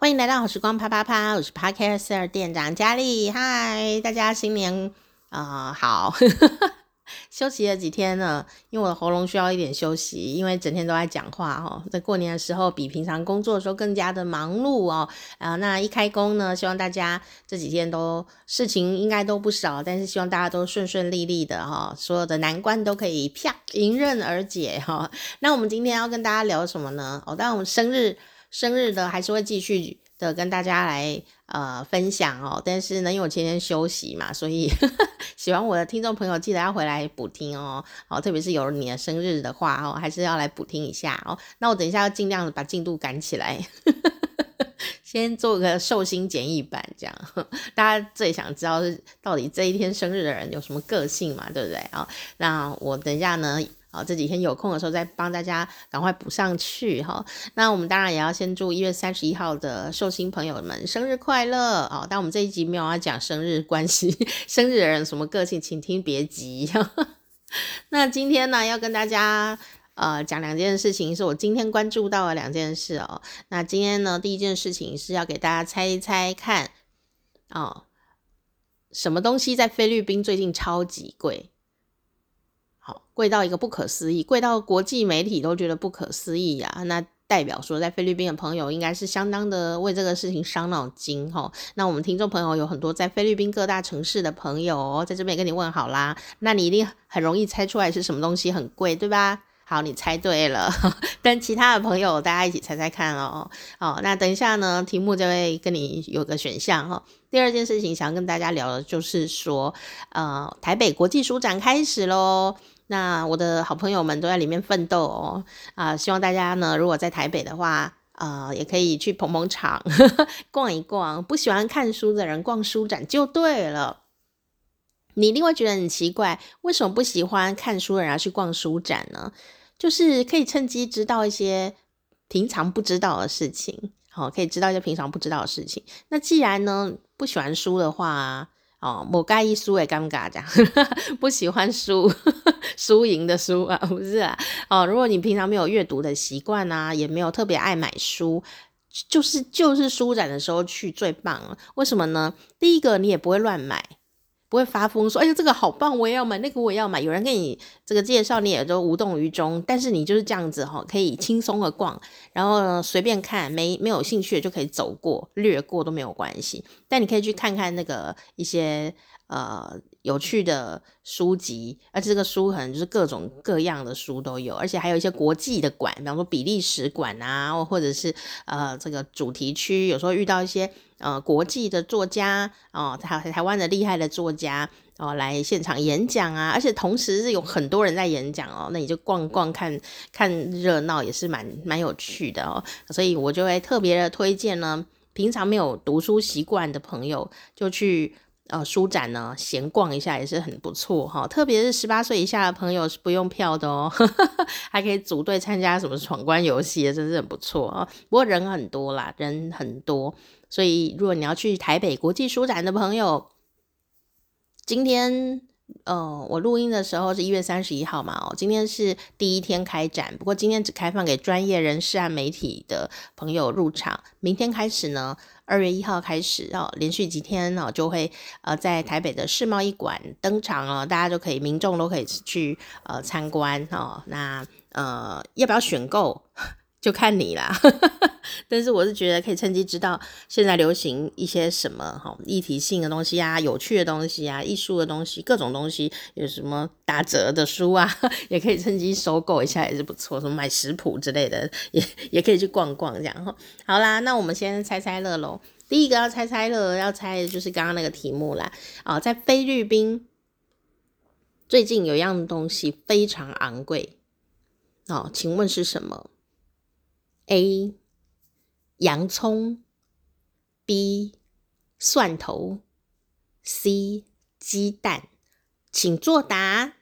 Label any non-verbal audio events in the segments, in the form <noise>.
欢迎来到好时光啪啪啪，我是 Podcaster 店长佳丽。嗨，大家新年啊、呃、好，<laughs> 休息了几天了，因为我的喉咙需要一点休息，因为整天都在讲话哦。在过年的时候，比平常工作的时候更加的忙碌哦。啊、那一开工呢，希望大家这几天都事情应该都不少，但是希望大家都顺顺利利的哈、哦，所有的难关都可以啪迎刃而解哈、哦。那我们今天要跟大家聊什么呢？哦，当然我们生日。生日的还是会继续的跟大家来呃分享哦，但是呢，因为我前天休息嘛，所以 <laughs> 喜欢我的听众朋友记得要回来补听哦，哦，特别是有你的生日的话哦，还是要来补听一下哦。那我等一下要尽量把进度赶起来，<laughs> 先做个寿星简易版，这样大家最想知道是到底这一天生日的人有什么个性嘛，对不对啊？那我等一下呢。好，这几天有空的时候再帮大家赶快补上去哈。那我们当然也要先祝一月三十一号的寿星朋友们生日快乐哦。但我们这一集没有要讲生日关系，<laughs> 生日的人什么个性，请听别急。<laughs> 那今天呢，要跟大家呃讲两件事情，是我今天关注到的两件事哦。那今天呢，第一件事情是要给大家猜一猜看哦，什么东西在菲律宾最近超级贵？贵到一个不可思议，贵到国际媒体都觉得不可思议呀、那代表说，在菲律宾的朋友应该是相当的为这个事情伤脑筋哈。那我们听众朋友有很多在菲律宾各大城市的朋友，在这边跟你问好啦。那你一定很容易猜出来是什么东西很贵，对吧？好，你猜对了。但其他的朋友，大家一起猜猜看哦。好，那等一下呢，题目就会跟你有个选项哈。第二件事情想要跟大家聊的就是说，呃，台北国际书展开始喽。那我的好朋友们都在里面奋斗哦，啊、希望大家呢，如果在台北的话，呃，也可以去捧捧场，<laughs> 逛一逛。不喜欢看书的人逛书展就对了。你一定会觉得很奇怪，为什么不喜欢看书的人要去逛书展呢？就是可以趁机知道一些平常不知道的事情，好、可以知道一些平常不知道的事情。那既然呢，不喜欢书的话，哦，某盖一书也尴尬这样，<laughs> 不喜欢书，<laughs> 输赢的输啊，<laughs> 不是啊。哦，如果你平常没有阅读的习惯啊，也没有特别爱买书，就是就是书展的时候去最棒了。为什么呢？第一个，你也不会乱买。不会发疯说，哎呀，这个好棒，我也要买，那个我也要买。有人给你这个介绍，你也都无动于衷。但是你就是这样子哈，可以轻松的逛，然后呢，随便看，没没有兴趣的就可以走过、略过都没有关系。但你可以去看看那个一些呃有趣的书籍，而且这个书可能就是各种各样的书都有，而且还有一些国际的馆，比方说比利时馆啊，或者是呃这个主题区，有时候遇到一些。呃，国际的作家哦，台台湾的厉害的作家哦，来现场演讲啊，而且同时是有很多人在演讲哦，那你就逛逛看看热闹也是蛮蛮有趣的哦，所以我就会特别的推荐呢，平常没有读书习惯的朋友就去呃书展呢闲逛一下也是很不错哈，特别是十八岁以下的朋友是不用票的哦，<laughs> 还可以组队参加什么闯关游戏，真是很不错啊，不过人很多啦，人很多。所以，如果你要去台北国际书展的朋友，今天，呃，我录音的时候是一月三十一号嘛，哦，今天是第一天开展，不过今天只开放给专业人士和媒体的朋友入场。明天开始呢，二月一号开始哦，连续几天哦，就会呃在台北的世贸一馆登场哦，大家就可以，民众都可以去呃参观哦。那呃，要不要选购？就看你啦，<laughs> 但是我是觉得可以趁机知道现在流行一些什么哈议题性的东西啊，有趣的东西啊，艺术的东西，各种东西有什么打折的书啊，<laughs> 也可以趁机收购一下，也是不错。什么买食谱之类的，也也可以去逛逛这样哈。好啦，那我们先猜猜乐喽。第一个要猜猜乐，要猜的就是刚刚那个题目啦。啊，在菲律宾最近有一样东西非常昂贵哦，请问是什么？A 洋葱，B 蒜头，C 鸡蛋，请作答。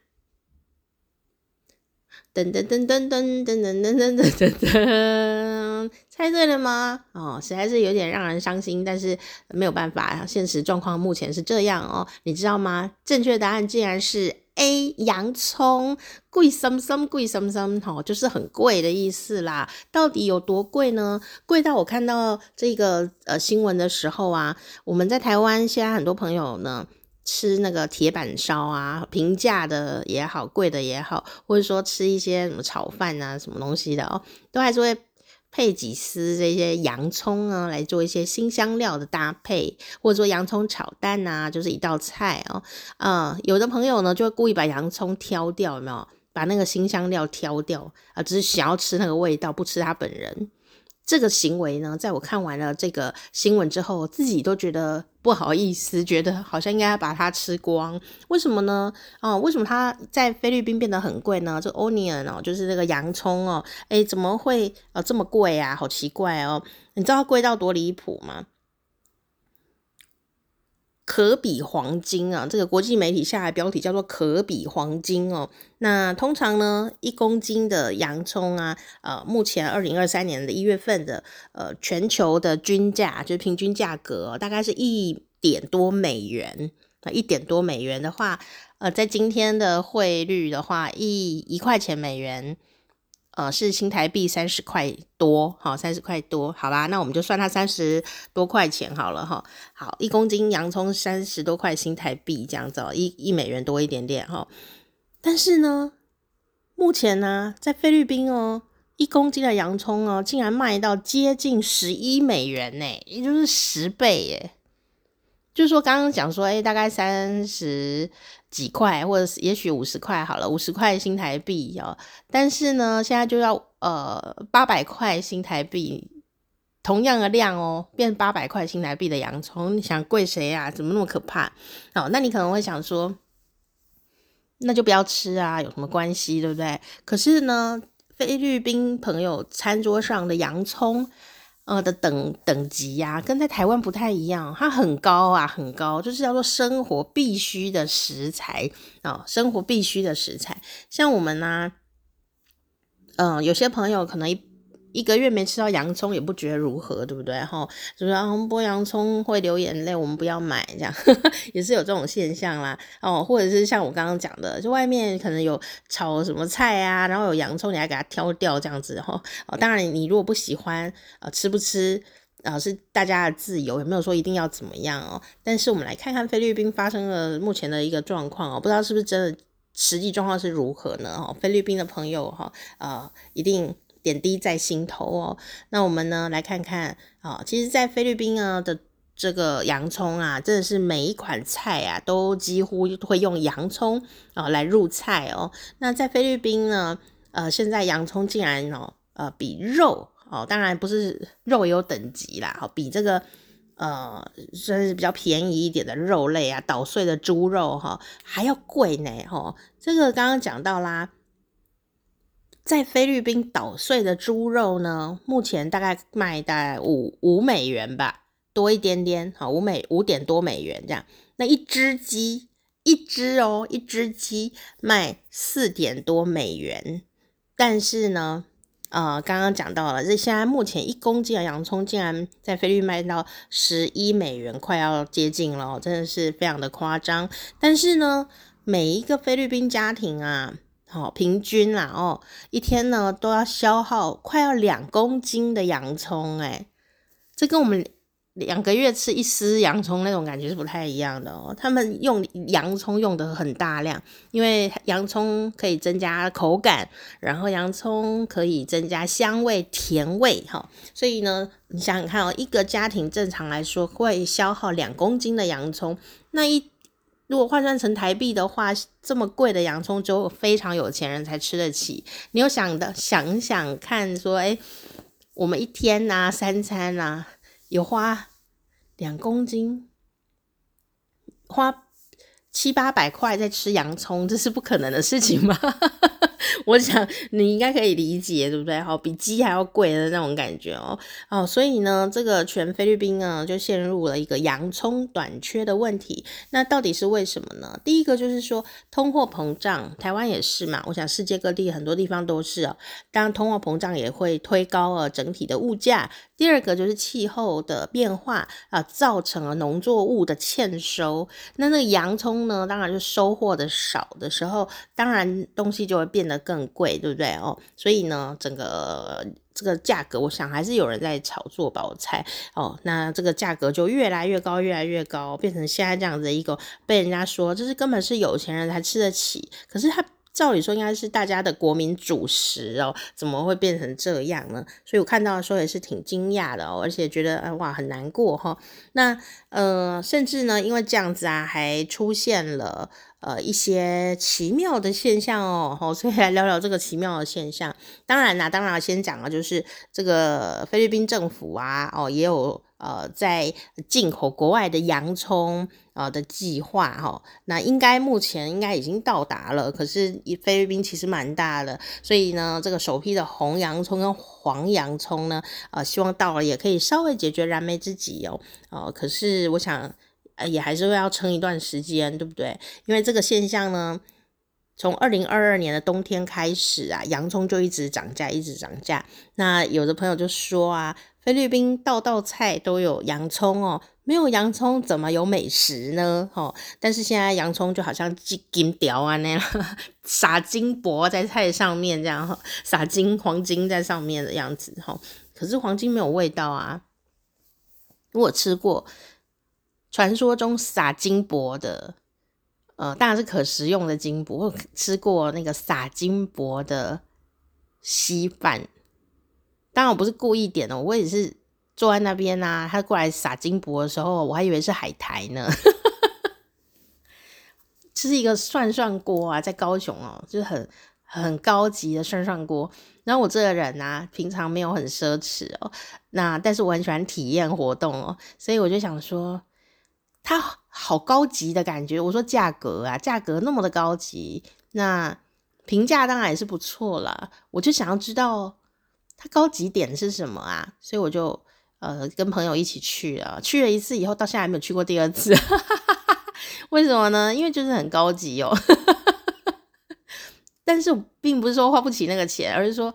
噔噔噔噔噔噔噔噔噔噔噔。猜对了吗？哦，实在是有点让人伤心，但是没有办法，现实状况目前是这样哦。你知道吗？正确答案竟然是 A，洋葱贵森森，贵森森，哦，就是很贵的意思啦。到底有多贵呢？贵到我看到这个呃新闻的时候啊，我们在台湾现在很多朋友呢。吃那个铁板烧啊，平价的也好，贵的也好，或者说吃一些什么炒饭啊，什么东西的哦，都还是会配几丝这些洋葱啊，来做一些新香料的搭配，或者说洋葱炒蛋啊，就是一道菜哦。嗯、有的朋友呢就会故意把洋葱挑掉，有没有？把那个新香料挑掉啊、只是想要吃那个味道，不吃它本人。这个行为呢，在我看完了这个新闻之后，自己都觉得不好意思，觉得好像应该要把它吃光。为什么呢？哦，为什么它在菲律宾变得很贵呢？这 onion 哦，就是那个洋葱哦，诶，怎么会呃这么贵啊？好奇怪哦！你知道贵到多离谱吗？可比黄金啊！这个国际媒体下的标题叫做“可比黄金”哦。那通常呢，一公斤的洋葱啊，呃，目前二零二三年的一月份的呃全球的均价，就是平均价格，大概是一点多美元。那一点多美元的话，呃，在今天的汇率的话，一一块钱美元。呃，是新台币三十块多，好，三十块多，好吧，那我们就算它三十多块钱好了哈。好，一公斤洋葱三十多块新台币这样子，一一美元多一点点哈。但是呢，目前呢，在菲律宾哦，一公斤的洋葱哦，竟然卖到接近十一美元呢，也就是十倍耶。就是说，刚刚讲说，哎，大概三十几块，或者是也许五十块好了，五十块新台币哦。但是呢，现在就要呃八百块新台币，同样的量哦，变八百块新台币的洋葱，你想贵谁啊？怎么那么可怕？哦，那你可能会想说，那就不要吃啊，有什么关系，对不对？可是呢，菲律宾朋友餐桌上的洋葱。呃的等等级呀、跟在台湾不太一样，它很高啊，很高，就是叫做生活必需的食材啊、生活必须的食材。像我们呢、嗯、有些朋友可能。一个月没吃到洋葱也不觉得如何，对不对？哈，就是啊，剥洋葱会流眼泪，我们不要买，这样呵呵 <laughs> 也是有这种现象啦。哦，或者是像我刚刚讲的，就外面可能有炒什么菜啊，然后有洋葱，你还给它挑掉这样子哈。哦，当然你如果不喜欢，呃，吃不吃啊，呃，是大家的自由，也没有说一定要怎么样哦。但是我们来看看菲律宾发生了目前的一个状况哦，不知道是不是真的，实际状况是如何呢？哦，菲律宾的朋友哈，呃，一定。点滴在心头哦。那我们呢，来看看啊，其实，在菲律宾啊的这个洋葱啊，真的是每一款菜啊，都几乎会用洋葱啊来入菜哦。那在菲律宾呢，呃，现在洋葱竟然哦，呃，比肉哦，当然不是肉有等级啦，哦，比这个呃，算是比较便宜一点的肉类啊，捣碎的猪肉哈，还要贵呢，哈。这个刚刚讲到啦。在菲律宾捣碎的猪肉呢，目前大概卖大概五五美元吧，多一点点，好，五美五点多美元这样。那一只鸡，一只哦，一只鸡卖四点多美元。但是呢，呃，刚刚讲到了，这现在目前一公斤的洋葱竟然在菲律宾卖到十一美元，快要接近了，真的是非常的夸张。但是呢，每一个菲律宾家庭啊。好，平均啦哦，一天呢都要消耗快要两公斤的洋葱，哎，这跟我们两个月吃一丝洋葱那种感觉是不太一样的哦。他们用洋葱用的很大量，因为洋葱可以增加口感，然后洋葱可以增加香味、甜味，哈，所以呢，你想想看哦，一个家庭正常来说会消耗两公斤的洋葱，那一。如果换算成台币的话，这么贵的洋葱只有非常有钱人才吃得起。你有想的想想看，说，哎，我们一天呐、三餐呐、有花两公斤，花七八百块在吃洋葱，这是不可能的事情吗？<laughs> <laughs> 我想你应该可以理解，对不对？好，比鸡还要贵的那种感觉哦。哦，所以呢，这个全菲律宾呢就陷入了一个洋葱短缺的问题。那到底是为什么呢？第一个就是说通货膨胀，台湾也是嘛。我想世界各地很多地方都是哦。当然，通货膨胀也会推高了整体的物价。第二个就是气候的变化啊，造成了农作物的欠收。那那个洋葱呢，当然就收获的少的时候，当然东西就会变那更贵，对不对哦？所以呢，整个这个价格，我想还是有人在炒作吧，我猜哦。那这个价格就越来越高，越来越高，变成现在这样子一个被人家说，就是根本是有钱人才吃得起。可是他。照理说应该是大家的国民主食哦，怎么会变成这样呢？所以我看到的时候也是挺惊讶的哦，而且觉得哇很难过哈。那呃，甚至呢，因为这样子啊，还出现了呃一些奇妙的现象哦。好，所以来聊聊这个奇妙的现象。当然啦，当然先讲了，就是这个菲律宾政府啊，哦也有。呃，在进口国外的洋葱呃的计划哈，那应该目前应该已经到达了。可是菲律宾其实蛮大的，所以呢，这个首批的红洋葱跟黄洋葱呢，呃，希望到了也可以稍微解决燃眉之急哦。呃，可是我想，呃，也还是会要撑一段时间，对不对？因为这个现象呢，从二零二二年的冬天开始啊，洋葱就一直涨价，一直涨价。那有的朋友就说啊。菲律宾道道菜都有洋葱哦，没有洋葱怎么有美食呢？哦，但是现在洋葱就好像金条啊那样，<laughs> 撒金箔在菜上面这样哈，撒金黄金在上面的样子哈。可是黄金没有味道啊，我吃过传说中撒金箔的，呃，当然是可食用的金箔。我吃过那个撒金箔的稀饭。当然我不是故意点的，我也是坐在那边啊。他过来撒金箔的时候，我还以为是海苔呢。<laughs> 这是一个涮涮锅啊，在高雄哦，就是很很高级的涮涮锅。然后我这个人啊，平常没有很奢侈哦，那但是我很喜欢体验活动哦，所以我就想说，它好高级的感觉。我说价格啊，价格那么的高级，那评价当然也是不错了。我就想要知道。它高级点是什么啊？所以我就呃跟朋友一起去了，去了一次以后，到现在还没有去过第二次。<laughs> 为什么呢？因为就是很高级哦。<laughs> 但是并不是说花不起那个钱，而是说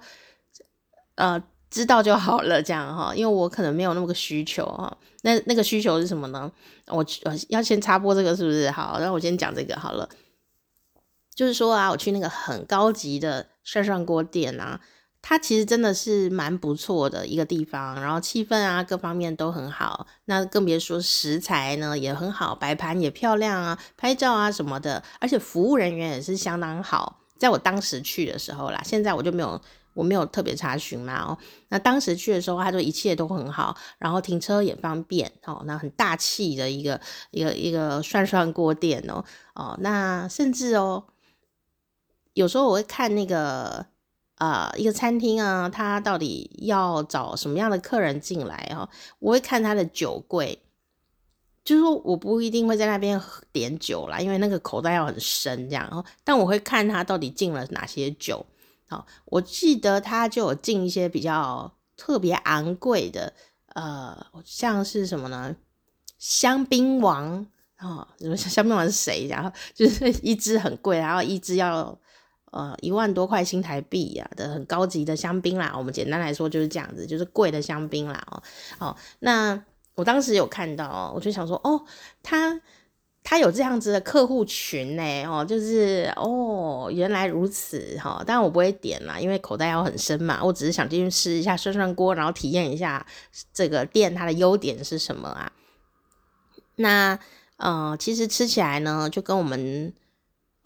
呃知道就好了这样哈。因为我可能没有那么个需求哈。那那个需求是什么呢？我我要先插播这个是不是？好，那我先讲这个好了。就是说啊，我去那个很高级的涮涮锅店啊。它其实真的是蛮不错的一个地方，然后气氛啊各方面都很好，那更别说食材呢也很好，摆盘也漂亮啊，拍照啊什么的，而且服务人员也是相当好。在我当时去的时候啦，现在我就没有我没有特别查询啦哦。那当时去的时候，他就一切都很好，然后停车也方便哦，那很大气的一个一个一个涮涮锅店哦哦，那甚至哦，有时候我会看那个。啊、呃，一个餐厅啊，他到底要找什么样的客人进来哦？我会看他的酒柜，就是说我不一定会在那边点酒啦，因为那个口袋要很深这样。但我会看他到底进了哪些酒。我记得他就有进一些比较特别昂贵的，呃，像是什么呢？香槟王啊，什么香槟王是谁？然后就是 <laughs> 一支很贵，然后一支要。呃，一万多块新台币呀、啊、的很高级的香槟啦，我们简单来说就是这样子，就是贵的香槟啦哦。哦，那我当时有看到，我就想说，哦，他他有这样子的客户群呢，哦，就是哦，原来如此哈、哦。当然我不会点啦，因为口袋要很深嘛，我只是想进去试一下涮涮锅，然后体验一下这个店它的优点是什么啊。那呃，其实吃起来呢，就跟我们。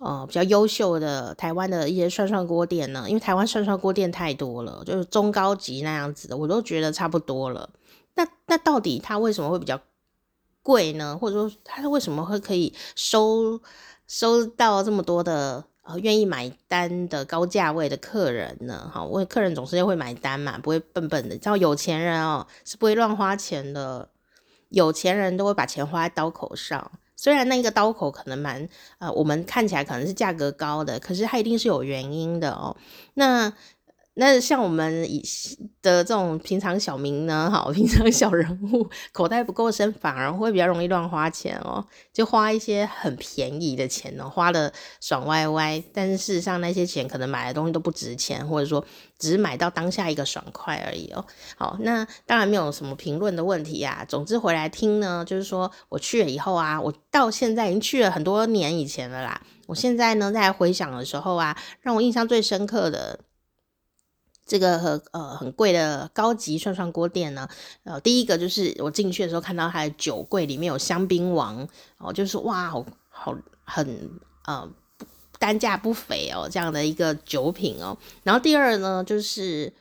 呃，比较优秀的台湾的一些涮涮锅店呢，因为台湾涮涮锅店太多了，就是中高级那样子的，我都觉得差不多了。那那到底它为什么会比较贵呢？或者说他为什么会可以收收到这么多的呃愿意买单的高价位的客人呢？哈，因为客人总是会买单嘛，不会笨笨的。你知道有钱人哦是不会乱花钱的，有钱人都会把钱花在刀口上。虽然那个刀口可能蛮呃，我们看起来可能是价格高的，可是它一定是有原因的哦。那。那像我们以的这种平常小民呢，好，平常小人物，口袋不够深，反而会比较容易乱花钱哦，就花一些很便宜的钱哦，花的爽歪歪。但是事实上，那些钱可能买的东西都不值钱，或者说只是买到当下一个爽快而已哦。好，那当然没有什么评论的问题呀。总之回来听呢，就是说我去了以后啊，我到现在已经去了很多年以前了啦。我现在呢，在回想的时候啊，让我印象最深刻的。这个呃很贵的高级涮涮锅店呢，呃，第一个就是我进去的时候看到它的酒柜里面有香槟王哦，就是哇，好好很呃单价不菲哦，这样的一个酒品哦。然后第二呢，就是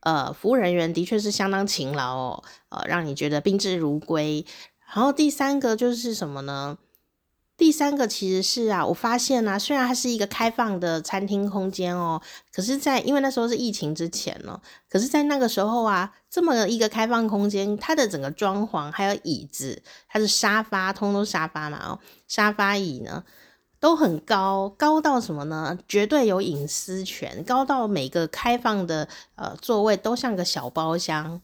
呃服务人员的确是相当勤劳哦，呃，让你觉得宾至如归。然后第三个就是什么呢？第三个其实是啊，我发现啊，虽然它是一个开放的餐厅空间哦，可是在，因为那时候是疫情之前呢，可是，在那个时候啊，这么一个开放空间，它的整个装潢还有椅子，它的沙发，通通沙发嘛哦，沙发椅呢都很高，高到什么呢？绝对有隐私权，高到每个开放的呃座位都像个小包厢。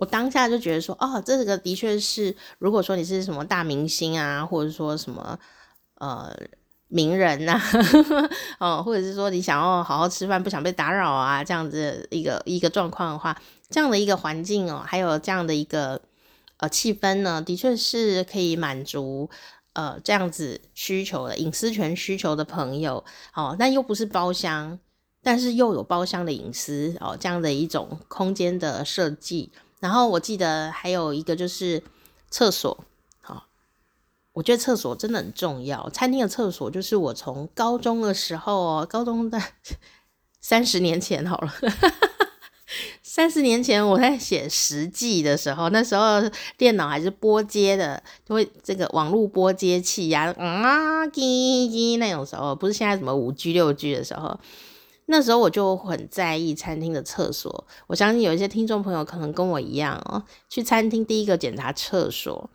我当下就觉得说，哦，这个的确是，如果说你是什么大明星啊，或者说什么呃名人呐、啊，<laughs> 哦，或者是说你想要好好吃饭，不想被打扰啊，这样子一个一个状况的话，这样的一个环境哦，还有这样的一个呃气氛呢，的确是可以满足呃这样子需求的隐私权需求的朋友哦，但又不是包厢，但是又有包厢的隐私哦，这样的一种空间的设计。然后我记得还有一个就是厕所，好，我觉得厕所真的很重要。餐厅的厕所就是我从高中的时候，高中的 <laughs> 三十年前好了，三十年前我在写实记的时候，那时候电脑还是拨接的，就会这个网络拨接器呀，啊，叽叽那种时候，不是现在什么五 G 六 G 的时候。那时候我就很在意餐厅的厕所，我相信有一些听众朋友可能跟我一样哦，去餐厅第一个检查厕所，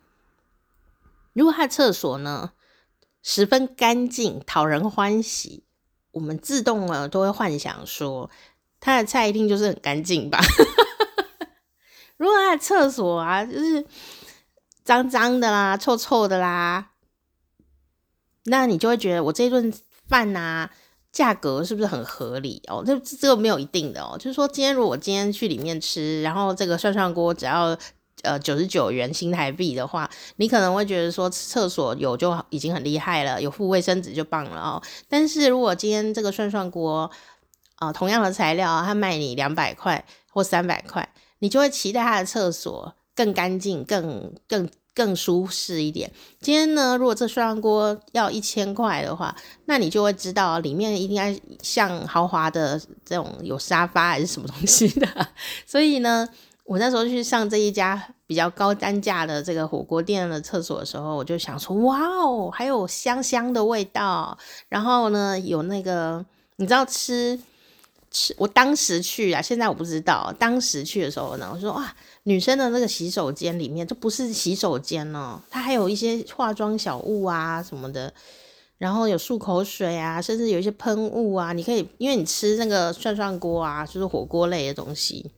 如果他的厕所呢十分干净、讨人欢喜，我们自动呢都会幻想说他的菜一定就是很干净吧。<laughs> 如果他的厕所啊就是脏脏的啦、臭臭的啦，那你就会觉得我这顿饭呐。价格是不是很合理哦？这这个没有一定的哦，就是说今天如果今天去里面吃，然后这个涮涮锅只要呃九十九元新台币的话，你可能会觉得说厕所有就已经很厉害了，有附卫生纸就棒了哦。但是如果今天这个涮涮锅啊、同样的材料，它卖你两百块或三百块，你就会期待它的厕所更干净、更更。更舒适一点。今天呢，如果这涮锅要一千块的话，那你就会知道里面一定要像豪华的这种有沙发还是什么东西的。<laughs> 所以呢，我那时候去上这一家比较高单价的这个火锅店的厕所的时候，我就想说，哇哦，还有香香的味道。然后呢，有那个你知道吃吃，我当时去啊，现在我不知道。当时去的时候呢，我说哇。女生的那个洗手间里面，这不是洗手间哦，它还有一些化妆小物啊什么的，然后有漱口水啊，甚至有一些喷雾啊，你可以，因为你吃那个涮涮锅啊，就是火锅类的东西，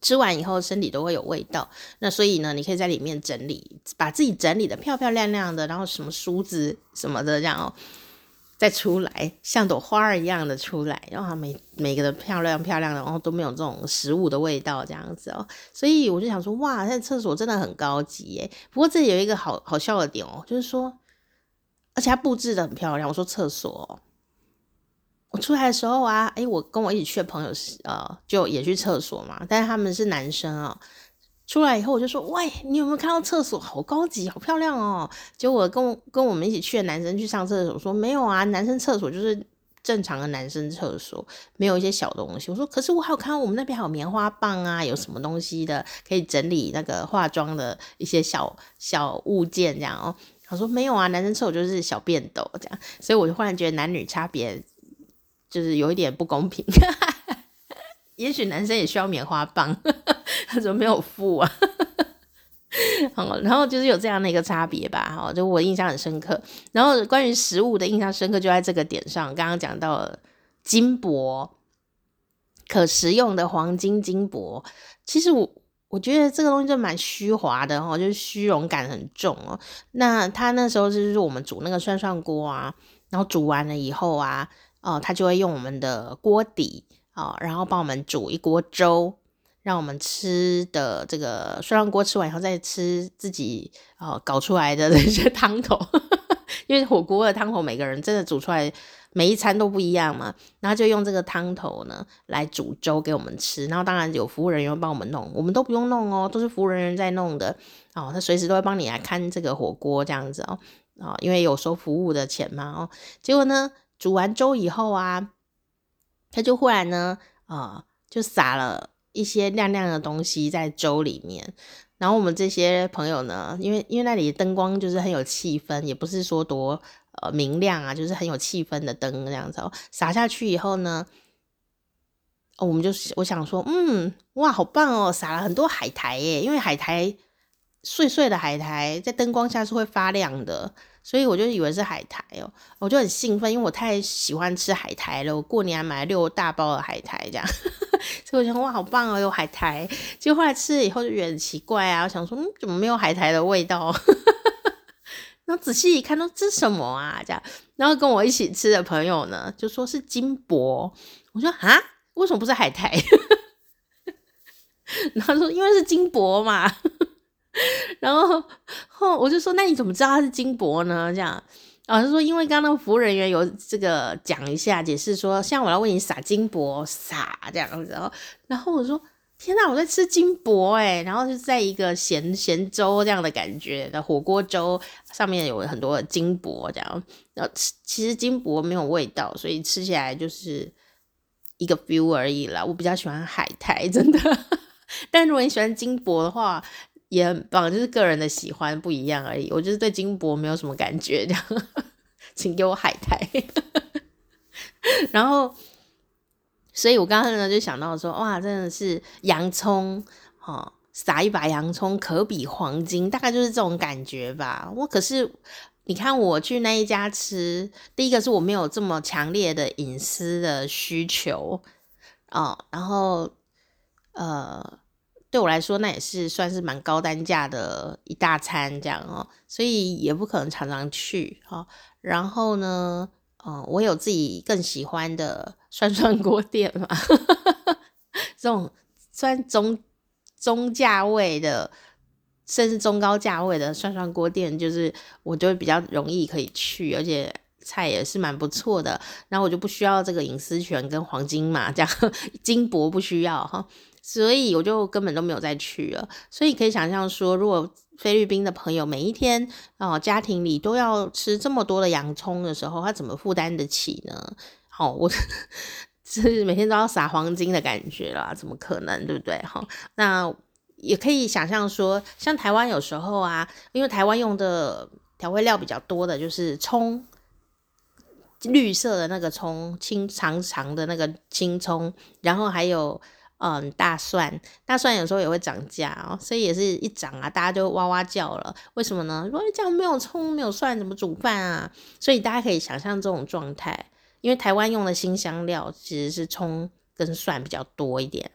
吃完以后身体都会有味道，那所以呢，你可以在里面整理，把自己整理得漂漂亮亮的，然后什么梳子什么的这样哦。再出来，像朵花儿一样的出来，然后每每个的漂亮漂亮的，然后都没有这种食物的味道，这样子哦。所以我就想说，哇，现在厕所真的很高级耶。不过这里有一个好好笑的点哦，就是说，而且它布置得很漂亮。我说厕所，我出来的时候啊，诶，我跟我一起去的朋友呃，就也去厕所嘛，但是他们是男生啊、哦。出来以后我就说，喂，你有没有看到厕所？好高级，好漂亮哦！结果跟我跟我们一起去的男生去上厕所，说没有啊，男生厕所就是正常的男生厕所，没有一些小东西。我说，可是我还有看到我们那边还有棉花棒啊，有什么东西的可以整理那个化妆的一些小小物件这样哦。他说没有啊，男生厕所就是小便斗这样，所以我就忽然觉得男女差别就是有一点不公平。<laughs> 也许男生也需要棉花棒。他怎么没有付啊？好，然后就是有这样的一个差别吧，哈，就我印象很深刻。然后关于食物的印象深刻就在这个点上，刚刚讲到金箔，可食用的黄金金箔，其实我我觉得这个东西就蛮虚华的哈，就是虚荣感很重哦。那他那时候就是我们煮那个涮涮锅啊，然后煮完了以后啊，哦，他就会用我们的锅底啊，然后帮我们煮一锅粥。让我们吃的这个涮涮锅吃完以后，再吃自己哦搞出来的 <laughs> 那些汤头，<laughs> 因为火锅的汤头每个人真的煮出来每一餐都不一样嘛，然后就用这个汤头呢来煮粥给我们吃，然后当然有服务人员帮我们弄，我们都不用弄哦，都是服务人员在弄的。哦，他随时都会帮你来看这个火锅这样子哦，哦，因为有收服务的钱嘛哦，结果呢煮完粥以后啊，他就忽然呢啊、就撒了。一些亮亮的东西在粥里面，然后我们这些朋友呢，因为因为那里灯光就是很有气氛，也不是说多呃明亮啊，就是很有气氛的灯这样子哦。洒下去以后呢，我们就我想说，嗯，哇，好棒哦，撒了很多海苔耶，因为海苔碎碎的海苔在灯光下是会发亮的。所以我就以为是海苔哦，我就很兴奋，因为我太喜欢吃海苔了。我过年还买了六大包的海苔，这样，<laughs> 所以我想哇，好棒哦，有海苔。结果后来吃了以后就觉得很奇怪啊，我想说，嗯，怎么没有海苔的味道？<laughs> 然后仔细一看，都这什么啊？这样，然后跟我一起吃的朋友呢，就说是金箔。我说啊，为什么不是海苔？<laughs> 然后说因为是金箔嘛。然后 <laughs> 后我就说，那你怎么知道它是金箔呢？这样，老师说，因为刚刚那服务人员有这个讲一下解释说，像我要为你撒金箔撒这样子，然后我说，天哪，我在吃金箔哎，然后就在一个咸咸粥这样的感觉的火锅粥上面有很多的金箔这样，然后吃其实金箔没有味道，所以吃起来就是一个 feel 而已啦。我比较喜欢海苔，真的，<laughs> 但如果你喜欢金箔的话。也很棒，就是个人的喜欢不一样而已。我就是对金箔没有什么感觉，这样，请给我海苔。<laughs> 然后，所以我刚刚呢就想到说，哇，真的是洋葱，哦，撒一把洋葱可比黄金，大概就是这种感觉吧。我可是你看我去那一家吃，第一个是我没有这么强烈的隐私的需求，哦，然后，呃。对我来说，那也是算是蛮高单价的一大餐，这样哦，所以也不可能常常去哈。然后呢，嗯，我有自己更喜欢的涮涮锅店嘛，<laughs> 这种算中中价位的，甚至中高价位的涮涮锅店，就是我就比较容易可以去，而且菜也是蛮不错的。然后我就不需要这个隐私权跟黄金嘛，这样 <laughs> 金箔不需要哈。所以我就根本都没有再去了。所以可以想象说，如果菲律宾的朋友每一天哦，家庭里都要吃这么多的洋葱的时候，他怎么负担得起呢？好、哦，我 <laughs> 是每天都要撒黄金的感觉啦，怎么可能，对不对？哈、那也可以想象说，像台湾有时候啊，因为台湾用的调味料比较多的就是葱，绿色的那个葱，青长长的那个青葱，然后还有。嗯，大蒜，大蒜有时候也会涨价哦，所以也是一涨啊，大家就哇哇叫了。为什么呢？因为这样没有葱，没有蒜，怎么煮饭啊？所以大家可以想象这种状态，因为台湾用的新香料其实是葱跟蒜比较多一点。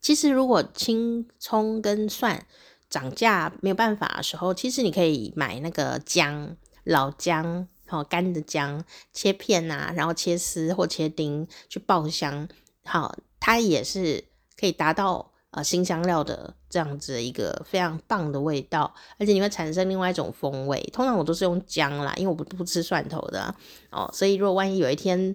其实如果青葱跟蒜涨价没有办法的时候，其实你可以买那个姜，老姜，好干的姜，切片啊，然后切丝或切丁去爆香，好。它也是可以达到呃新香料的这样子一个非常棒的味道，而且你会产生另外一种风味。通常我都是用姜啦，因为我不不吃蒜头的哦，所以如果万一有一天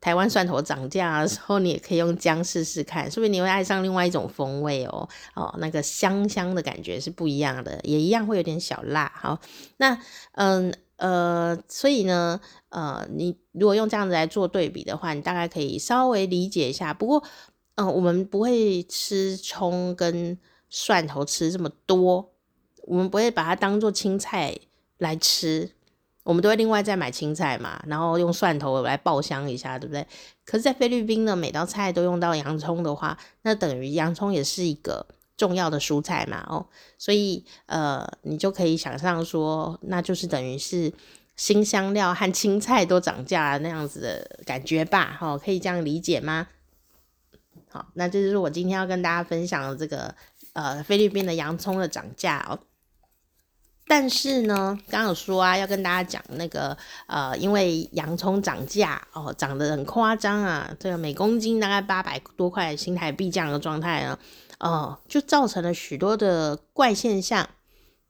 台湾蒜头涨价的时候，你也可以用姜试试看，说不定你会爱上另外一种风味哦哦，那个香香的感觉是不一样的，也一样会有点小辣。好，那嗯呃，所以呢呃，你如果用这样子来做对比的话，你大概可以稍微理解一下。不过嗯，我们不会吃葱跟蒜头吃这么多，我们不会把它当做青菜来吃，我们都会另外再买青菜嘛，然后用蒜头来爆香一下，对不对？可是，在菲律宾呢，每道菜都用到洋葱的话，那等于洋葱也是一个重要的蔬菜嘛，哦，所以呃，你就可以想象说，那就是等于是新香料和青菜都涨价那样子的感觉吧，哈、哦，可以这样理解吗？好，那这就是我今天要跟大家分享的这个呃菲律宾的洋葱的涨价哦。但是呢，刚刚有说啊，要跟大家讲那个呃，因为洋葱涨价哦，涨得很夸张啊，这个每公斤大概八百多块新台币这样的状态呢，哦，就造成了许多的怪现象。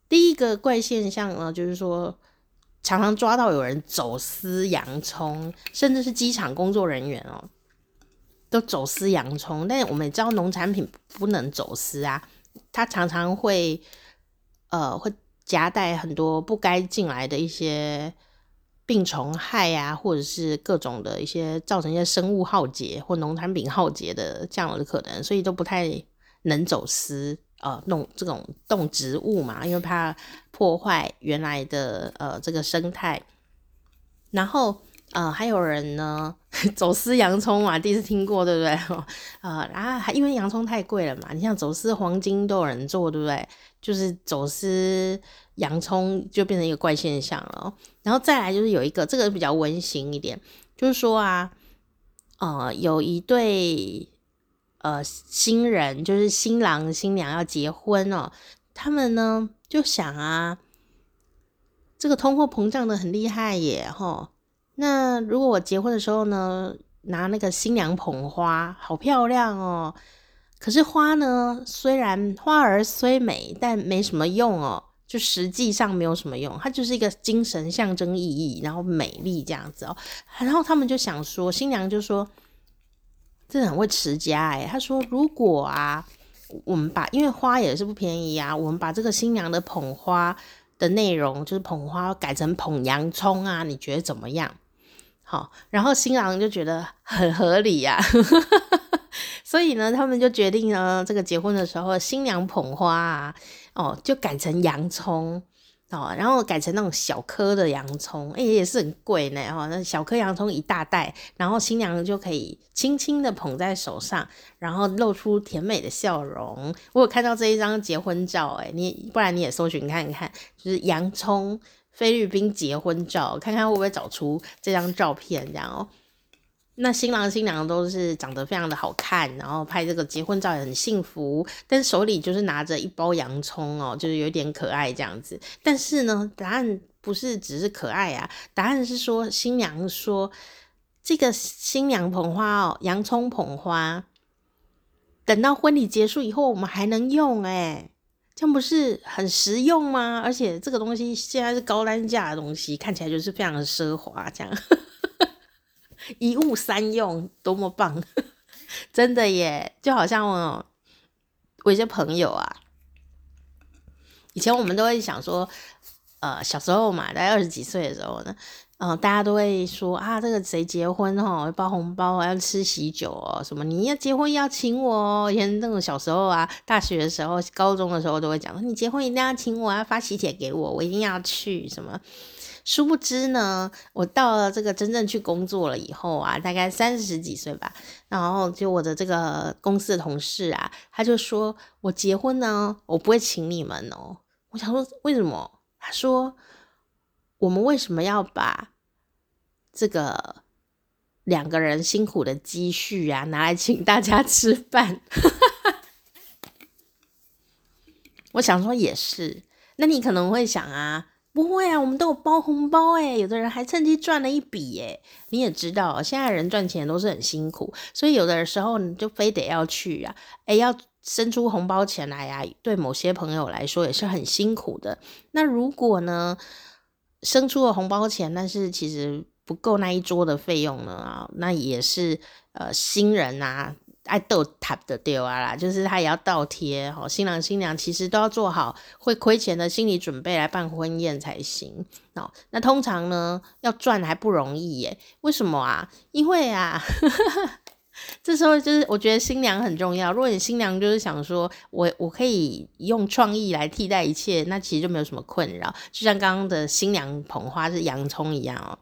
第一个怪现象呢，就是说常常抓到有人走私洋葱，甚至是机场工作人员哦，都走私洋葱。但是我们也知道农产品不能走私啊，它常常会呃会。夹带很多不该进来的一些病虫害啊，或者是各种的一些造成一些生物浩劫或农产品浩劫的这样的可能，所以都不太能走私呃弄这种动植物嘛，因为怕破坏原来的呃这个生态。然后呃还有人呢 <laughs> 走私洋葱嘛，第一次听过对不对？<laughs> 呃，然后还因为洋葱太贵了嘛，你像走私黄金都有人做，对不对？就是走私洋葱就变成一个怪现象了，然后再来就是有一个这个比较温馨一点，就是说啊，呃，有一对呃新人，就是新郎新娘要结婚哦，他们呢就想啊，这个通货膨胀的很厉害耶，吼，那如果我结婚的时候呢，拿那个新娘捧花，好漂亮哦。可是花呢，虽然花儿虽美，但没什么用哦，就实际上没有什么用，它就是一个精神象征意义，然后美丽这样子哦。然后他们就想说，新娘就说，真的很会持家哎。他说，如果啊，我们把因为花也是不便宜啊，我们把这个新娘的捧花的内容，就是捧花改成捧洋葱啊，你觉得怎么样？好，然后新郎就觉得很合理呀、啊。<laughs> 所以呢，他们就决定呢，这个结婚的时候，新娘捧花啊，哦，就改成洋葱哦，然后改成那种小颗的洋葱，哎、也是很贵呢，哦，那小颗洋葱一大袋，然后新娘就可以轻轻的捧在手上，然后露出甜美的笑容。我有看到这一张结婚照，哎，你不然你也搜寻看看，就是洋葱菲律宾结婚照，看看会不会找出这张照片，这样哦。那新郎新娘都是长得非常的好看，然后拍这个结婚照也很幸福，但手里就是拿着一包洋葱哦，就是有点可爱这样子。但是呢，答案不是只是可爱啊，答案是说新娘说这个新娘捧花哦，洋葱捧花，等到婚礼结束以后我们还能用诶，这不是很实用吗？而且这个东西现在是高单价的东西，看起来就是非常的奢华这样。<laughs> 一物三用，多么棒！<laughs> 真的耶，就好像我，我一些朋友啊，以前我们都会想说，呃，小时候嘛，大概二十几岁的时候呢，嗯、大家都会说啊，这个谁结婚哦，包红包，要吃喜酒哦，什么你要结婚要请我哦。以前那种小时候啊，大学的时候、高中的时候都会讲，你结婚一定要请我，要发喜帖给我，我一定要去什么。殊不知呢，我到了这个真正去工作了以后啊，大概三十几岁吧，然后就我的这个公司的同事啊，他就说我结婚呢，我不会请你们哦。我想说为什么？他说我们为什么要把这个两个人辛苦的积蓄啊拿来请大家吃饭？<laughs> 我想说也是，那你可能会想啊。不会啊，我们都有包红包诶，有的人还趁机赚了一笔诶。你也知道，现在人赚钱都是很辛苦，所以有的时候你就非得要去啊，诶，要生出红包钱来呀，对某些朋友来说也是很辛苦的。那如果呢，生出了红包钱，但是其实不够那一桌的费用呢啊，那也是呃新人啊。爱倒贴的对啊啦，就是他也要倒贴哈，新郎新娘其实都要做好会亏钱的心理准备来办婚宴才行哦。那通常呢，要赚还不容易耶，为什么啊？因为啊，<laughs> 这时候就是我觉得新娘很重要。如果你新娘就是想说我我可以用创意来替代一切，那其实就没有什么困扰。就像刚刚的新娘捧花是洋葱一样哦。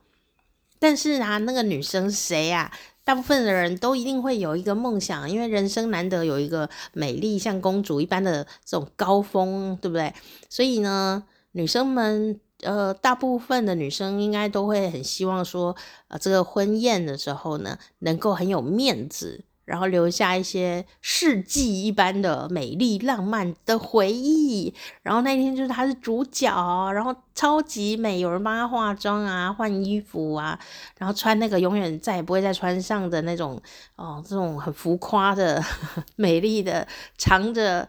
但是啊，那个女生谁呀？大部分的人都一定会有一个梦想，因为人生难得有一个美丽像公主一般的这种高峰，对不对？所以呢，女生们，呃，大部分的女生应该都会很希望说，呃，这个婚宴的时候呢，能够很有面子。然后留下一些世纪一般的美丽浪漫的回忆。然后那天就是她是主角，然后超级美，有人帮她化妆啊、换衣服啊，然后穿那个永远再也不会再穿上的那种哦，这种很浮夸的、<laughs> 美丽的、长着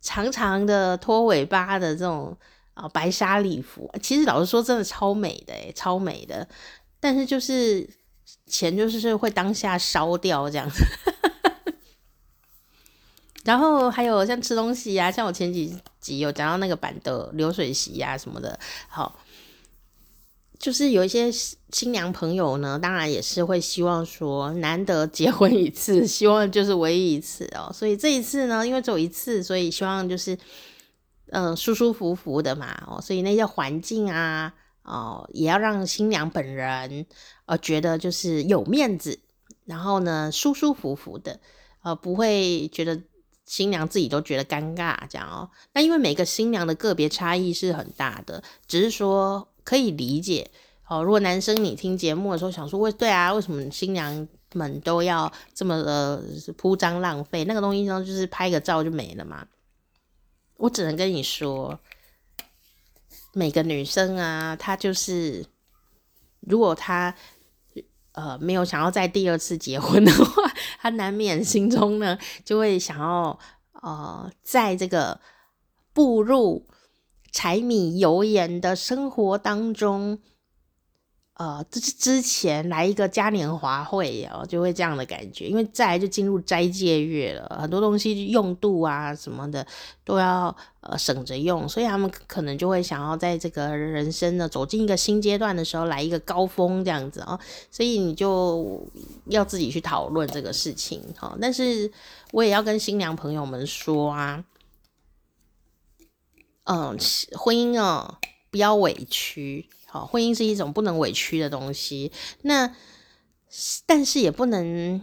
长长的拖尾巴的这种啊、白纱礼服。其实老实说，真的超美的诶，超美的。但是就是钱就是会当下烧掉这样子。然后还有像吃东西呀、啊，像我前几集有讲到那个版的流水席呀、啊、什么的，好，就是有一些新娘朋友呢，当然也是会希望说难得结婚一次，希望就是唯一一次哦，所以这一次呢，因为只有一次，所以希望就是嗯、舒舒服服的嘛哦，所以那些环境啊哦也要让新娘本人呃觉得就是有面子，然后呢舒舒服服的呃不会觉得。新娘自己都觉得尴尬，这样哦。那因为每个新娘的个别差异是很大的，只是说可以理解哦。如果男生你听节目的时候想说，为对啊，为什么新娘们都要这么的铺张浪费？那个东西呢，就是拍个照就没了嘛。我只能跟你说，每个女生啊，她就是如果她。呃，没有想要再第二次结婚的话，她难免心中呢就会想要呃，在这个步入柴米油盐的生活当中。呃，之之前来一个嘉年华会哦，就会这样的感觉，因为再来就进入斋戒月了，很多东西用度啊什么的都要呃省着用，所以他们可能就会想要在这个人生呢走进一个新阶段的时候来一个高峰这样子哦，所以你就要自己去讨论这个事情哈、哦。但是我也要跟新娘朋友们说啊，嗯，婚姻哦，不要委屈。婚姻是一种不能委屈的东西，那但是也不能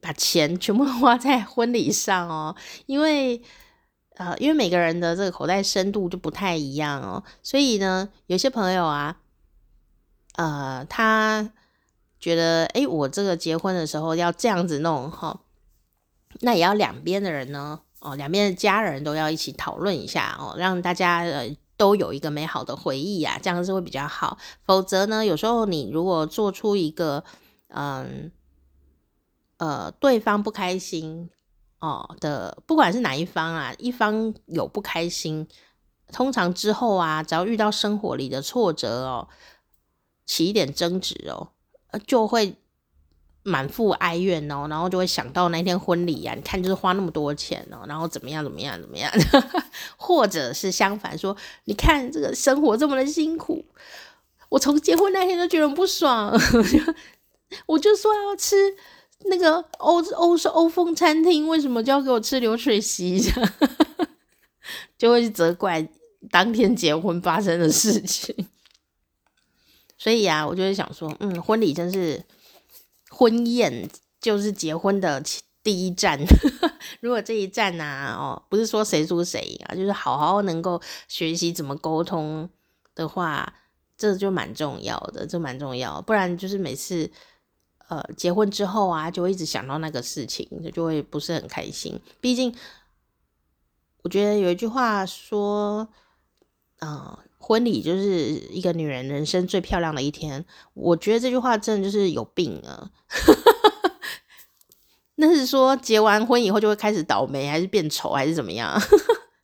把钱全部花在婚礼上哦，因为呃，因为每个人的这个口袋深度就不太一样哦，所以呢，有些朋友啊，呃，他觉得，哎，我这个结婚的时候要这样子弄哈、哦，那也要两边的人呢，哦，两边的家人都要一起讨论一下哦，让大家呃。都有一个美好的回忆呀，这样是会比较好。否则呢，有时候你如果做出一个，嗯，呃，对方不开心哦的，不管是哪一方啊，一方有不开心，通常之后啊，只要遇到生活里的挫折哦，起一点争执哦，就会。满腹哀怨哦，然后就会想到那天婚礼呀、啊，你看就是花那么多钱哦，然后怎么样怎么样怎么样，<laughs> 或者是相反说，你看这个生活这么的辛苦，我从结婚那天就觉得不爽，<laughs> 我就说要吃那个欧欧是欧风餐厅，为什么就要给我吃流水席？<laughs> 就会去责怪当天结婚发生的事情。所以啊，我就会想说，嗯，婚礼真是。婚宴就是结婚的第一站，<laughs> 如果这一站呐、啊，哦，不是说谁输谁啊，就是好好能够学习怎么沟通的话，这就蛮重要的，这蛮重要，不然就是每次呃结婚之后啊，就会一直想到那个事情，就会不是很开心。毕竟我觉得有一句话说，啊、婚礼就是一个女人人生最漂亮的一天，我觉得这句话真的就是有病啊！<laughs> 那是说结完婚以后就会开始倒霉，还是变丑，还是怎么样？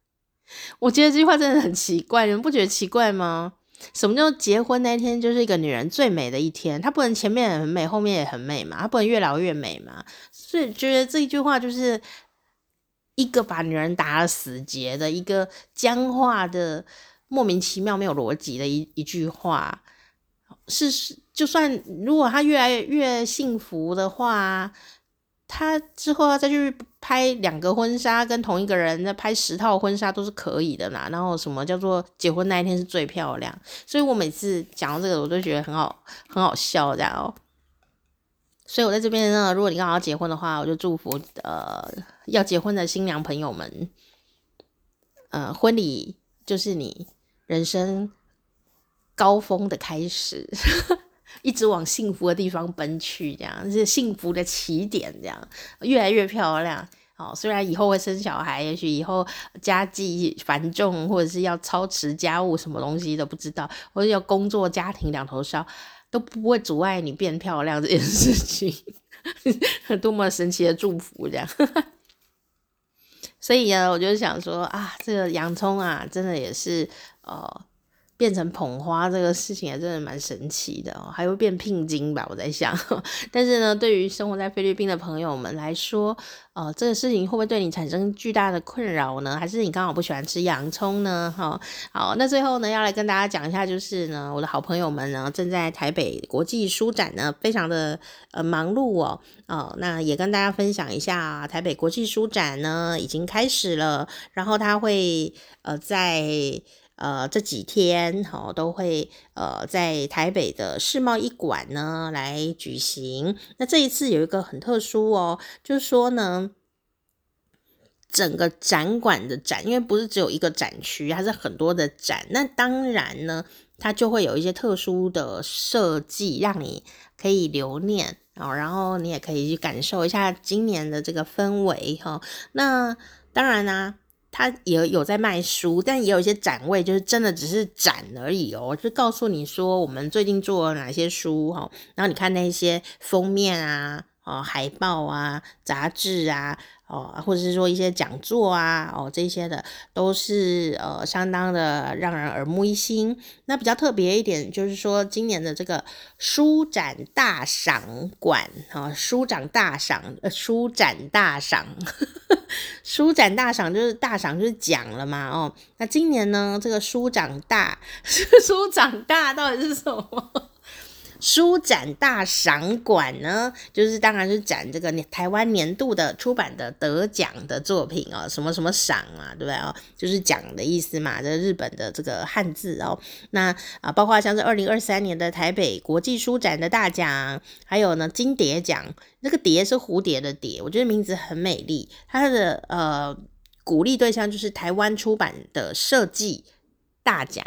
<laughs> 我觉得这句话真的很奇怪，你们不觉得奇怪吗？什么叫结婚那天就是一个女人最美的一天？她不能前面很美，后面也很美嘛？她不能越老越美嘛？所以觉得这一句话就是一个把女人打了死结的一个僵化的。莫名其妙、没有逻辑的一一句话，是是就算如果他越来越幸福的话，他之后要再去拍两个婚纱，跟同一个人再拍十套婚纱都是可以的啦。然后什么叫做结婚那一天是最漂亮？所以我每次讲到这个，我都觉得很好，很好笑这样哦。所以我在这边呢，如果你刚好要结婚的话，我就祝福呃要结婚的新娘朋友们，呃，婚礼就是你人生高峰的开始，<laughs> 一直往幸福的地方奔去，这样是幸福的起点，这样越来越漂亮。好，虽然以后会生小孩，也许以后家计繁重，或者是要操持家务，什么东西都不知道，或者要工作家庭两头烧，都不会阻碍你变漂亮这件事情。<laughs> 多么神奇的祝福，这样。所以呢，我就想说啊，这个洋葱啊，真的也是哦。变成捧花这个事情也真的蛮神奇的哦，还会变聘金吧？我在想，<laughs> 但是呢，对于生活在菲律宾的朋友们来说，呃，这个事情会不会对你产生巨大的困扰呢？还是你刚好不喜欢吃洋葱呢？哈，好，那最后呢，要来跟大家讲一下，就是呢，我的好朋友们呢，正在台北国际书展呢，非常的呃忙碌哦，哦，那也跟大家分享一下，台北国际书展呢已经开始了，然后他会呃在。呃，这几天哈、哦、都会呃在台北的世贸一馆呢来举行。那这一次有一个很特殊哦，就是说呢，整个展馆的展，因为不是只有一个展区，它是很多的展。那当然呢，它就会有一些特殊的设计，让你可以留念哦，然后你也可以去感受一下今年的这个氛围哈、那当然呢、啊。他也有在卖书，但也有一些展位，就是真的只是展而已哦，就告诉你说我们最近做了哪些书哈，然后你看那些封面啊、哦海报啊、杂志啊。哦，或者是说一些讲座啊，哦，这些的都是呃相当的让人耳目一新。那比较特别一点就是说，今年的这个书展大赏馆啊，书展大赏，呃，书展大赏，<laughs> 书展大赏就是大赏就是奖了嘛，哦，那今年呢，这个书展大，<laughs> 书展大到底是什么？书展大赏馆呢，就是当然是展这个台湾年度的出版的得奖的作品哦，什么什么赏啊，对不对哦？就是奖的意思嘛，这日本的这个汉字哦。那啊，包括像是二零二三年的台北国际书展的大奖，还有呢金蝶奖，那个蝶是蝴蝶的蝶，我觉得名字很美丽。它的呃鼓励对象就是台湾出版的设计大奖，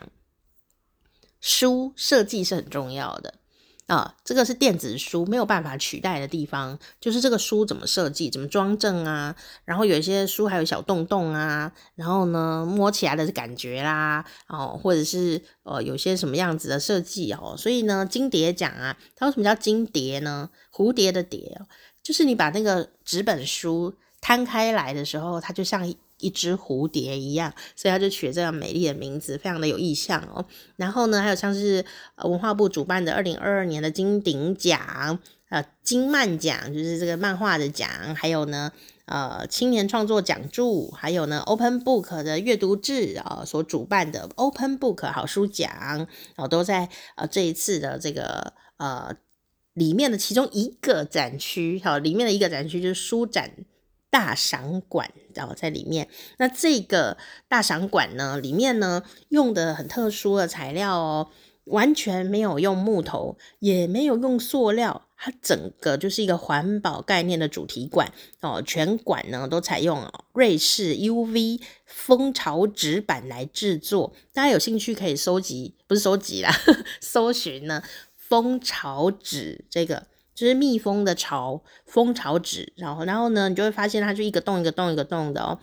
书设计是很重要的。啊，这个是电子书没有办法取代的地方，就是这个书怎么设计、怎么装帧啊，然后有一些书还有小洞洞啊，然后呢摸起来的感觉啦，哦，或者是呃有些什么样子的设计哦，所以呢金蝶奖啊，它为什么叫金蝶呢？蝴蝶的蝶，就是你把那个纸本书摊开来的时候，它就像一。只蝴蝶一样，所以他就取了这样美丽的名字，非常的有意象哦。然后呢，还有像是文化部主办的二零二二年的金鼎奖，呃，金漫奖就是这个漫画的奖，还有呢，呃，青年创作奖助，还有呢，Open Book 的阅读志啊、呃、所主办的 Open Book 好书奖，然后都在呃这一次的这个呃里面的其中一个展区，好，里面的一个展区就是书展。大赏馆，然后在里面，那这个大赏馆呢，里面呢用的很特殊的材料哦，完全没有用木头，也没有用塑料，它整个就是一个环保概念的主题馆哦。全馆呢都采用瑞士 UV 蜂巢纸板来制作，大家有兴趣可以收集，不是收集啦，呵 <laughs> 呵搜寻呢蜂巢纸这个。就是蜜蜂的巢，蜂巢纸，然后，然后呢，你就会发现它就一个洞一个洞一个洞的哦，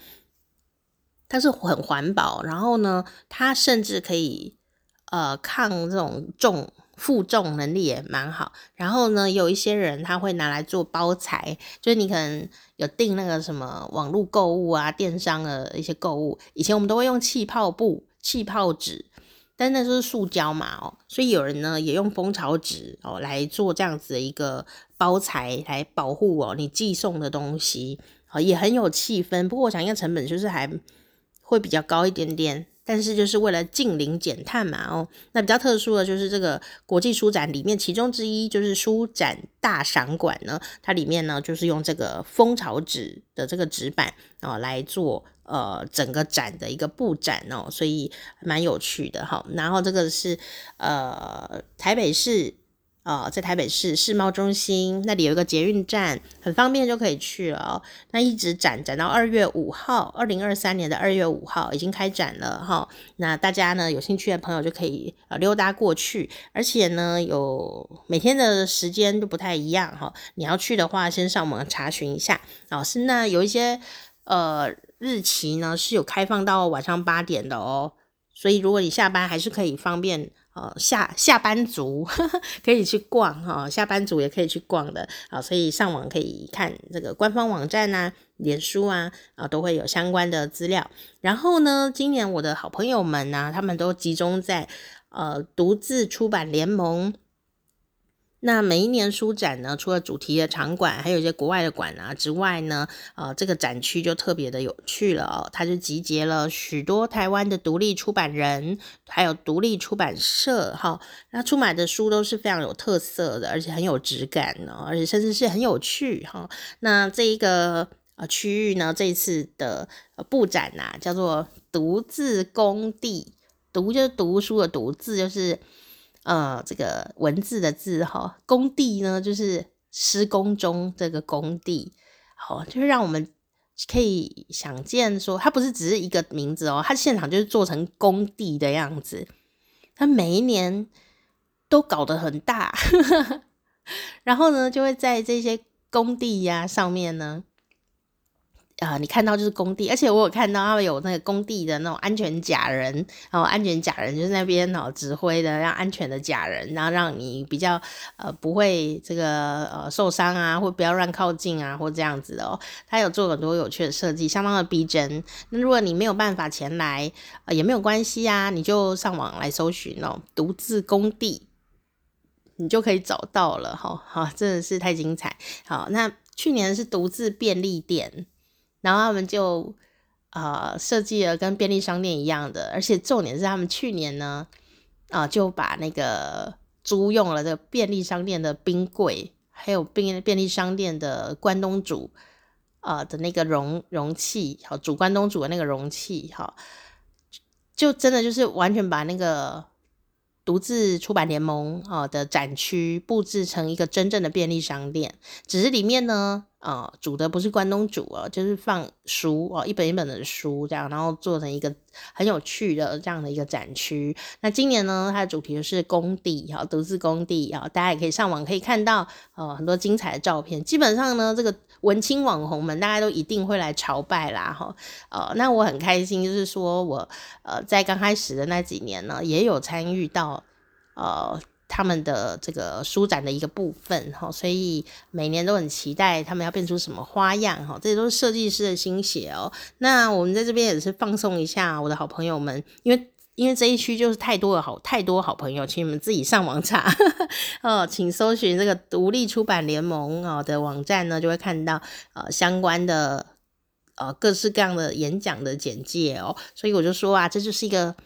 它是很环保，然后呢，它甚至可以呃抗这种重负重能力也蛮好，然后呢，有一些人他会拿来做包材，就是你可能有订那个什么网络购物啊，电商的一些购物，以前我们都会用气泡布、气泡纸。但那是塑胶嘛，哦，所以有人呢也用蜂巢纸哦来做这样子的一个包材来保护哦你寄送的东西，哦也很有气氛。不过我想应该成本就是还会比较高一点点。但是就是为了净零减碳嘛，哦，那比较特殊的就是这个国际书展里面，其中之一就是书展大赏馆呢，它里面呢就是用这个蜂巢纸的这个纸板哦来做呃整个展的一个布展哦，所以蛮有趣的哈。然后这个是呃台北市呃，在台北市世贸中心那里有一个捷运站，很方便就可以去了。那一直展展到二月五号，二零二三年的二月五号已经开展了哈、那大家呢有兴趣的朋友就可以呃溜达过去，而且呢有每天的时间都不太一样哈、你要去的话，先上网查询一下。老、师那有一些呃日期呢是有开放到晚上八点的哦，所以如果你下班还是可以方便。哦，下下班族呵呵 <laughs> 可以去逛哈、哦，下班族也可以去逛的啊、所以上网可以看这个官方网站啊、脸书啊啊、都会有相关的资料。然后呢，今年我的好朋友们呢、他们都集中在呃独自出版联盟。那每一年书展呢，除了主题的场馆，还有一些国外的馆啊之外呢，呃，这个展区就特别的有趣了哦。它就集结了许多台湾的独立出版人，还有独立出版社，哈、那出版的书都是非常有特色的，而且很有质感哦，而且甚至是很有趣哈、那这一个呃区域呢，这一次的布展呐、啊，叫做“独自工地”，读就是读书的独，字就是。呃，这个文字的字哈，工地呢就是施工中这个工地，好，就是让我们可以想见说，它不是只是一个名字哦，它现场就是做成工地的样子，它每一年都搞得很大，<laughs> 然后呢，就会在这些工地呀上面呢。啊、你看到就是工地，而且我有看到他们有那个工地的那种安全假人，然后安全假人就是那边哦指挥的，让安全的假人，然后让你比较呃不会这个呃受伤啊，或不要乱靠近啊，或这样子的哦。他有做很多有趣的设计，相当的逼真。那如果你没有办法前来，呃也没有关系啊，你就上网来搜寻哦，独自工地，你就可以找到了哈。好、真的是太精彩。好，那去年是独自便利店。然后他们就呃设计了跟便利商店一样的，而且重点是他们去年呢啊、呃、就把那个租用了这个便利商店的冰柜，还有便便利商店的关东煮啊、呃、的那个容容器，好煮关东煮的那个容器，哈，就真的就是完全把那个独自出版联盟啊的展区布置成一个真正的便利商店，只是里面呢。呃，煮的不是关东煮哦，就是放书哦，一本一本的书这样，然后做成一个很有趣的这样的一个展区。那今年呢，它的主题是工地哈，读字工地啊，大家也可以上网可以看到呃很多精彩的照片。基本上呢，这个文青网红们大家都一定会来朝拜啦哈。呃，那我很开心，就是说我呃在刚开始的那几年呢，也有参与到呃。他们的这个书展的一个部分哈，所以每年都很期待他们要变出什么花样哈，这些都是设计师的心血哦。那我们在这边也是放松一下我的好朋友们，因为因为这一区就是太多的好太多好朋友，请你们自己上网查 <laughs> 哦，请搜寻这个独立出版联盟哦的网站呢，就会看到呃相关的呃各式各样的演讲的简介哦。所以我就说啊，这就是一个。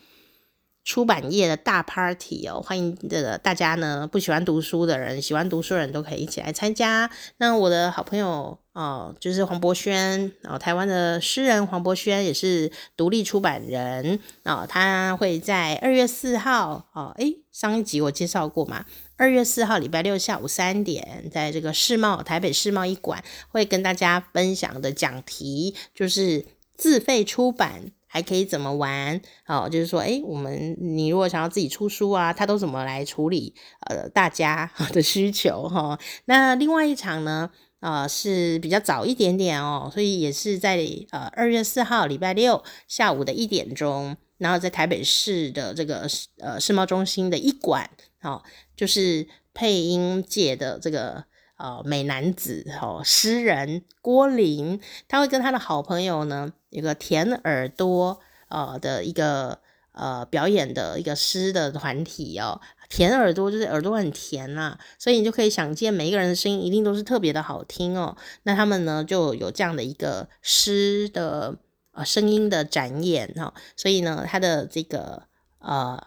出版业的大 party 哦，欢迎这个大家呢，不喜欢读书的人，喜欢读书的人都可以一起来参加。那我的好朋友哦，就是黄柏轩哦，台湾的诗人黄柏轩也是独立出版人哦，他会在二月四号哦，诶，上一集我介绍过嘛，二月四号礼拜六下午三点，在这个世贸台北世贸一馆会跟大家分享的讲题就是自费出版。还可以怎么玩？哦，就是说，诶，我们你如果想要自己出书啊，他都怎么来处理？呃，大家 <laughs> 的需求哈、哦。那另外一场呢，呃，是比较早一点点哦，所以也是在呃二月四号礼拜六下午的一点钟，然后在台北市的这个呃世贸中心的一馆，哦，就是配音界的这个。呃，美男子哦，诗人郭林，他会跟他的好朋友呢，一个甜耳朵呃的一个呃表演的一个诗的团体哦，甜耳朵就是耳朵很甜呐、啊，所以你就可以想见每一个人的声音一定都是特别的好听哦。那他们呢就有这样的一个诗的呃声音的展演、哦，所以呢他的这个呃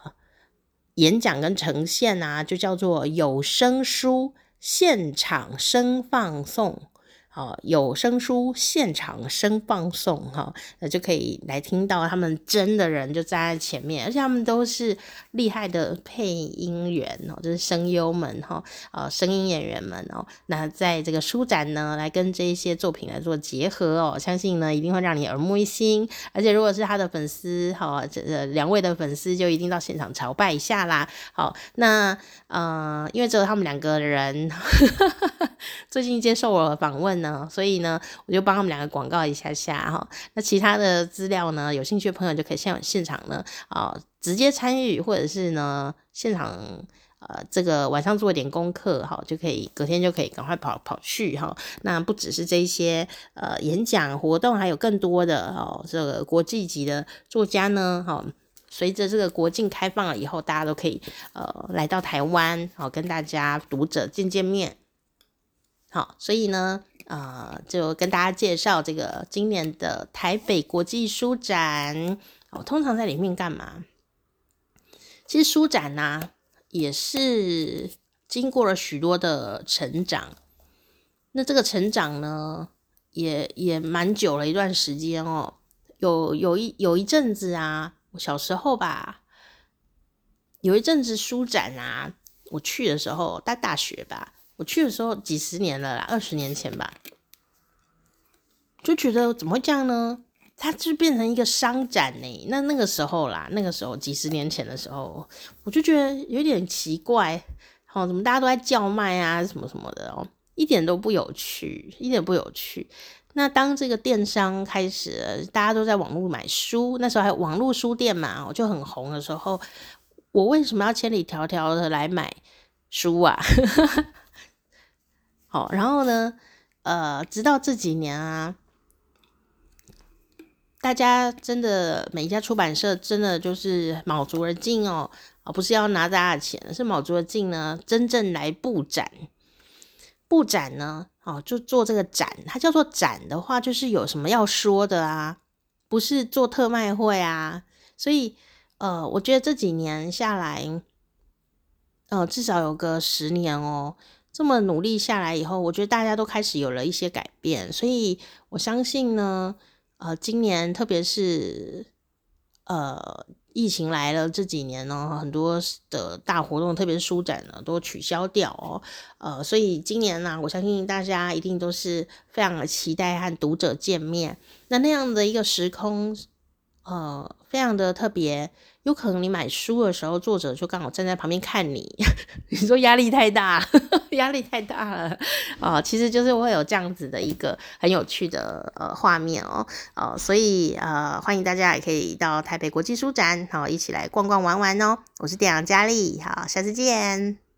演讲跟呈现啊，就叫做有声书。现场声放送哦，有声书现场声放送哈，那就可以来听到他们真的人就站在前面，而且他们都是厉害的配音员哦，就是声优们哈，呃，声音演员们哦。那在这个书展呢，来跟这一些作品来做结合哦，相信呢一定会让你耳目一新。而且如果是他的粉丝哈，这两位的粉丝就一定到现场朝拜一下啦。好，那呃，因为只有他们两个人 <laughs> 最近接受我访问。呢，所以呢，我就帮他们两个广告一下下哈。那其他的资料呢，有兴趣的朋友就可以现现场呢啊、直接参与，或者是呢现场呃这个晚上做一点功课哈，就可以隔天就可以赶快跑跑去哈。那不只是这些呃演讲活动，还有更多的哦这个国际级的作家呢哈。随着这个国境开放了以后，大家都可以呃来到台湾，好跟大家读者见见面。好，所以呢。呃，就跟大家介绍这个今年的台北国际书展。我通常在里面干嘛？其实书展呢、也是经过了许多的成长。那这个成长呢，也也蛮久了一段时间哦。有有一有一阵子啊，我小时候吧，有一阵子书展啊，我去的时候，大大学吧。我去的时候几十年了啦，二十年前吧，就觉得怎么会这样呢？它就变成一个商展呢。那那个时候啦，那个时候几十年前的时候，我就觉得有点奇怪，好，怎么大家都在叫卖啊，什么什么的哦，一点都不有趣，一点不有趣。那当这个电商开始，大家都在网络买书，那时候还有网络书店嘛，我就很红的时候，我为什么要千里迢迢的来买书啊？<laughs> 好，然后呢，呃，直到这几年啊，大家真的每一家出版社真的就是卯足了劲哦，而不是要拿大家的钱，是卯足了劲呢，真正来布展。布展呢，哦，就做这个展，它叫做展的话，就是有什么要说的啊，不是做特卖会啊。所以，呃，我觉得这几年下来，呃，至少有个十年哦。这么努力下来以后，我觉得大家都开始有了一些改变，所以我相信呢，呃，今年特别是呃疫情来了这几年呢，很多的大活动，特别是书展呢，都取消掉哦，呃，所以今年呢，我相信大家一定都是非常的期待和读者见面，那那样的一个时空，呃，非常的特别。有可能你买书的时候，作者就刚好站在旁边看你，<laughs> 你说压力太大，<laughs> 压力太大了啊、其实就是会有这样子的一个很有趣的呃画面哦，呃，所以呃欢迎大家也可以到台北国际书展，好、呃、一起来逛逛玩玩哦。我是店长佳丽，好，下次见。